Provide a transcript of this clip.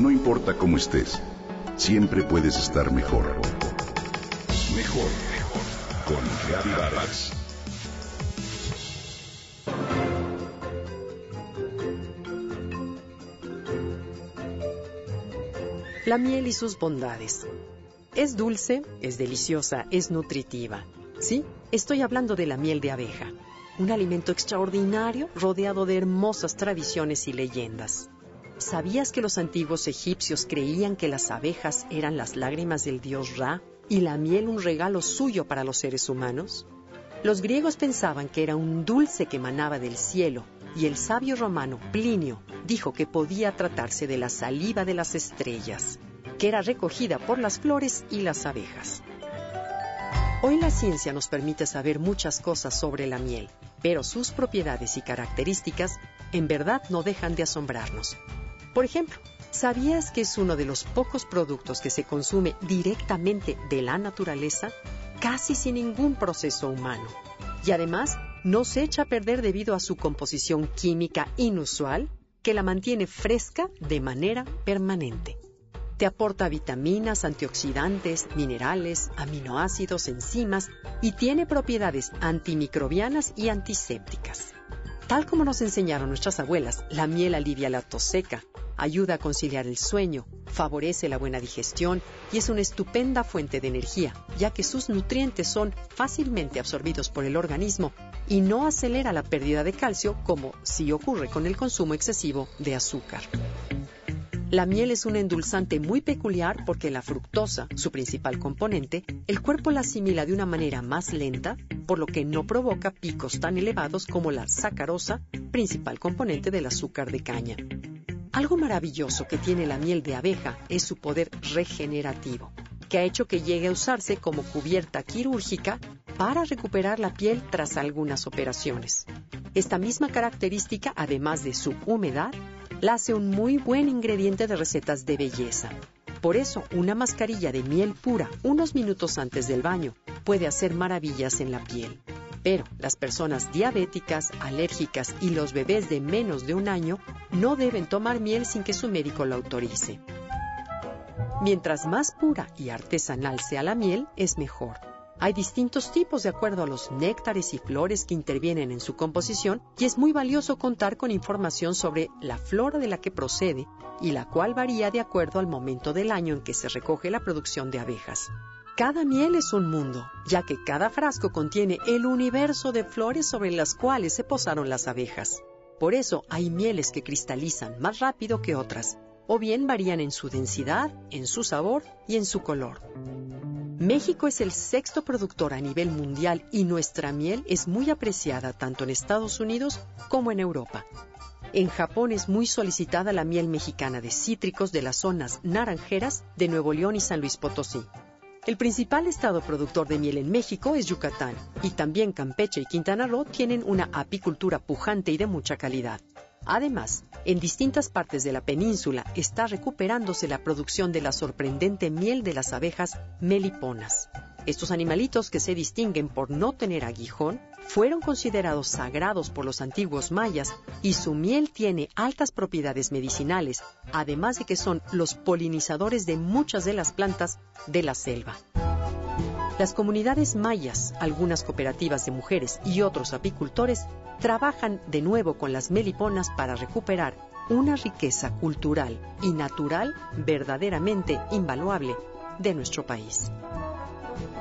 No importa cómo estés, siempre puedes estar mejor. Mejor, mejor. Con Reavivadas. La miel y sus bondades. Es dulce, es deliciosa, es nutritiva. Sí, estoy hablando de la miel de abeja, un alimento extraordinario rodeado de hermosas tradiciones y leyendas. ¿Sabías que los antiguos egipcios creían que las abejas eran las lágrimas del dios Ra y la miel un regalo suyo para los seres humanos? Los griegos pensaban que era un dulce que emanaba del cielo y el sabio romano Plinio dijo que podía tratarse de la saliva de las estrellas, que era recogida por las flores y las abejas. Hoy la ciencia nos permite saber muchas cosas sobre la miel, pero sus propiedades y características en verdad no dejan de asombrarnos. Por ejemplo, ¿sabías que es uno de los pocos productos que se consume directamente de la naturaleza, casi sin ningún proceso humano? Y además, no se echa a perder debido a su composición química inusual que la mantiene fresca de manera permanente. Te aporta vitaminas, antioxidantes, minerales, aminoácidos, enzimas y tiene propiedades antimicrobianas y antisépticas. Tal como nos enseñaron nuestras abuelas, la miel alivia la tos seca, ayuda a conciliar el sueño, favorece la buena digestión y es una estupenda fuente de energía, ya que sus nutrientes son fácilmente absorbidos por el organismo y no acelera la pérdida de calcio como si ocurre con el consumo excesivo de azúcar. La miel es un endulzante muy peculiar porque la fructosa, su principal componente, el cuerpo la asimila de una manera más lenta, por lo que no provoca picos tan elevados como la sacarosa, principal componente del azúcar de caña. Algo maravilloso que tiene la miel de abeja es su poder regenerativo, que ha hecho que llegue a usarse como cubierta quirúrgica para recuperar la piel tras algunas operaciones. Esta misma característica, además de su humedad, la hace un muy buen ingrediente de recetas de belleza. Por eso, una mascarilla de miel pura unos minutos antes del baño puede hacer maravillas en la piel. Pero las personas diabéticas, alérgicas y los bebés de menos de un año no deben tomar miel sin que su médico lo autorice. Mientras más pura y artesanal sea la miel, es mejor. Hay distintos tipos de acuerdo a los néctares y flores que intervienen en su composición y es muy valioso contar con información sobre la flora de la que procede y la cual varía de acuerdo al momento del año en que se recoge la producción de abejas. Cada miel es un mundo, ya que cada frasco contiene el universo de flores sobre las cuales se posaron las abejas. Por eso hay mieles que cristalizan más rápido que otras, o bien varían en su densidad, en su sabor y en su color. México es el sexto productor a nivel mundial y nuestra miel es muy apreciada tanto en Estados Unidos como en Europa. En Japón es muy solicitada la miel mexicana de cítricos de las zonas naranjeras de Nuevo León y San Luis Potosí. El principal estado productor de miel en México es Yucatán y también Campeche y Quintana Roo tienen una apicultura pujante y de mucha calidad. Además, en distintas partes de la península está recuperándose la producción de la sorprendente miel de las abejas meliponas. Estos animalitos que se distinguen por no tener aguijón fueron considerados sagrados por los antiguos mayas y su miel tiene altas propiedades medicinales, además de que son los polinizadores de muchas de las plantas de la selva. Las comunidades mayas, algunas cooperativas de mujeres y otros apicultores trabajan de nuevo con las meliponas para recuperar una riqueza cultural y natural verdaderamente invaluable de nuestro país.